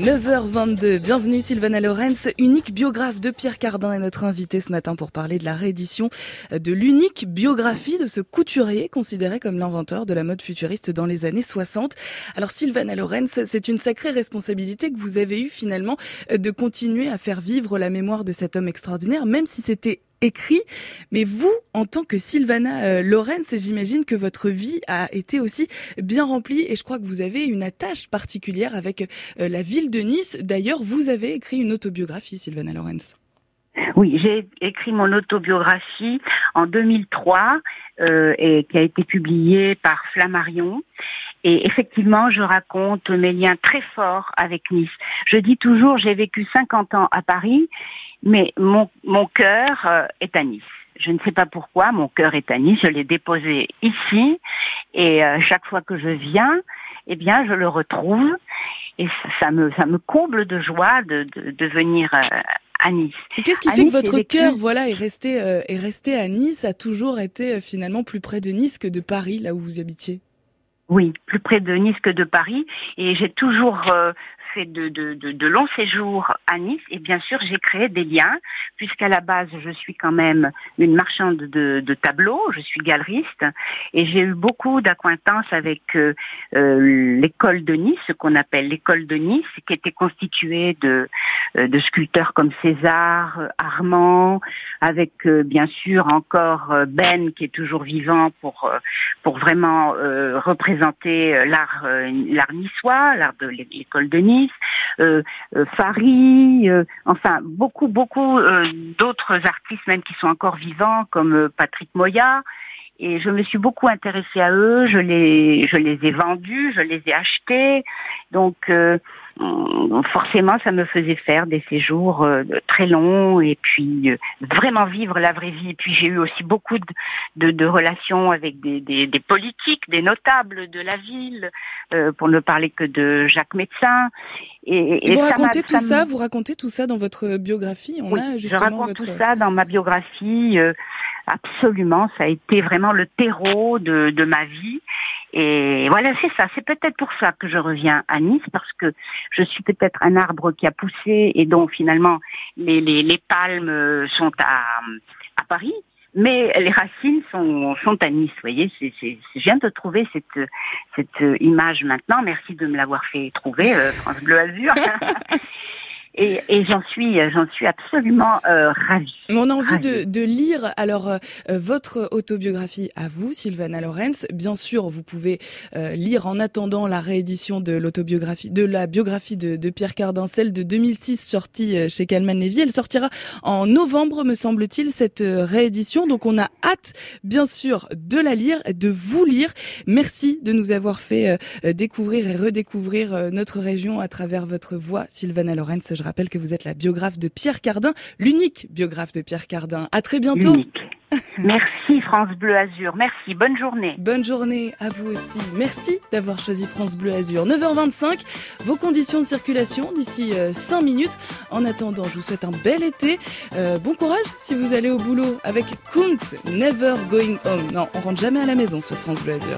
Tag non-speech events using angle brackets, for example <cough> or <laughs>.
9h22, bienvenue Sylvana Lorenz, unique biographe de Pierre Cardin est notre invité ce matin pour parler de la réédition de l'unique biographie de ce couturier considéré comme l'inventeur de la mode futuriste dans les années 60. Alors Sylvana Lorenz, c'est une sacrée responsabilité que vous avez eue finalement de continuer à faire vivre la mémoire de cet homme extraordinaire, même si c'était écrit. Mais vous, en tant que Sylvana euh, Lorenz, j'imagine que votre vie a été aussi bien remplie et je crois que vous avez une attache particulière avec euh, la ville de Nice. D'ailleurs, vous avez écrit une autobiographie, Sylvana Lorenz. Oui, j'ai écrit mon autobiographie en 2003 euh, et qui a été publiée par Flammarion. Et effectivement, je raconte mes liens très forts avec Nice. Je dis toujours, j'ai vécu 50 ans à Paris, mais mon, mon cœur euh, est à Nice. Je ne sais pas pourquoi, mon cœur est à Nice, je l'ai déposé ici, et euh, chaque fois que je viens, eh bien, je le retrouve, et ça me, ça me comble de joie de, de, de venir euh, à Nice. Qu'est-ce qui fait que votre cœur, voilà, est resté, est resté à Nice, a toujours été finalement plus près de Nice que de Paris, là où vous habitiez? Oui, plus près de Nice que de Paris. Et j'ai toujours de, longs séjours à Nice et bien sûr j'ai créé des liens puisqu'à la base je suis quand même une marchande de, tableaux, je suis galeriste et j'ai eu beaucoup d'acquaintances avec euh, euh, l'école de Nice, ce qu'on appelle l'école de Nice, qui était constituée de, euh, sculpteurs comme César, Armand, avec bien sûr encore Ben qui est toujours vivant pour pour vraiment représenter l'art l'art niçois, l'art de l'école de Nice euh, euh, Farid, euh, enfin beaucoup beaucoup d'autres artistes même qui sont encore vivants comme Patrick Moya. Et je me suis beaucoup intéressée à eux, je les, je les ai vendus, je les ai achetés. Donc forcément, ça me faisait faire des séjours très longs et puis vraiment vivre la vraie vie. Et puis j'ai eu aussi beaucoup de, de, relations avec des, des, des, politiques, des notables de la ville, pour ne parler que de Jacques Médecin. Et, vous racontez tout ça, vous racontez tout ça dans votre biographie. On a justement je raconte tout ça dans ma biographie. Absolument, ça a été vraiment le terreau de, de ma vie. Et voilà, c'est ça. C'est peut-être pour ça que je reviens à Nice, parce que je suis peut-être un arbre qui a poussé et dont finalement les, les, les palmes sont à, à Paris mais les racines sont, sont à Nice, vous voyez. C'est, c'est, je viens de trouver cette, cette image maintenant. Merci de me l'avoir fait trouver, euh, France Bleu Azur. <laughs> et, et j'en suis, j'en suis absolument euh, ravie. On a envie de, de, lire alors euh, votre autobiographie à vous, Sylvana Lorenz. Bien sûr, vous pouvez euh, lire en attendant la réédition de l'autobiographie, de la biographie de, de, Pierre Cardin, celle de 2006 sortie euh, chez Calman Levy. Elle sortira en novembre, me semble-t-il, cette réédition. Donc on a hâte, bien sûr, de la lire, de vous lire. Merci de nous avoir fait découvrir et redécouvrir notre région à travers votre voix, Sylvana Lorenz. Je rappelle que vous êtes la biographe de Pierre Cardin, l'unique biographe de Pierre Cardin. À très bientôt. <laughs> Merci France Bleu Azur. Merci. Bonne journée. Bonne journée à vous aussi. Merci d'avoir choisi France Bleu Azur. 9h25, vos conditions de circulation d'ici 5 euh, minutes. En attendant, je vous souhaite un bel été. Euh, bon courage si vous allez au boulot avec Kungs Never Going Home. Non, on rentre jamais à la maison sur France Bleu Azur.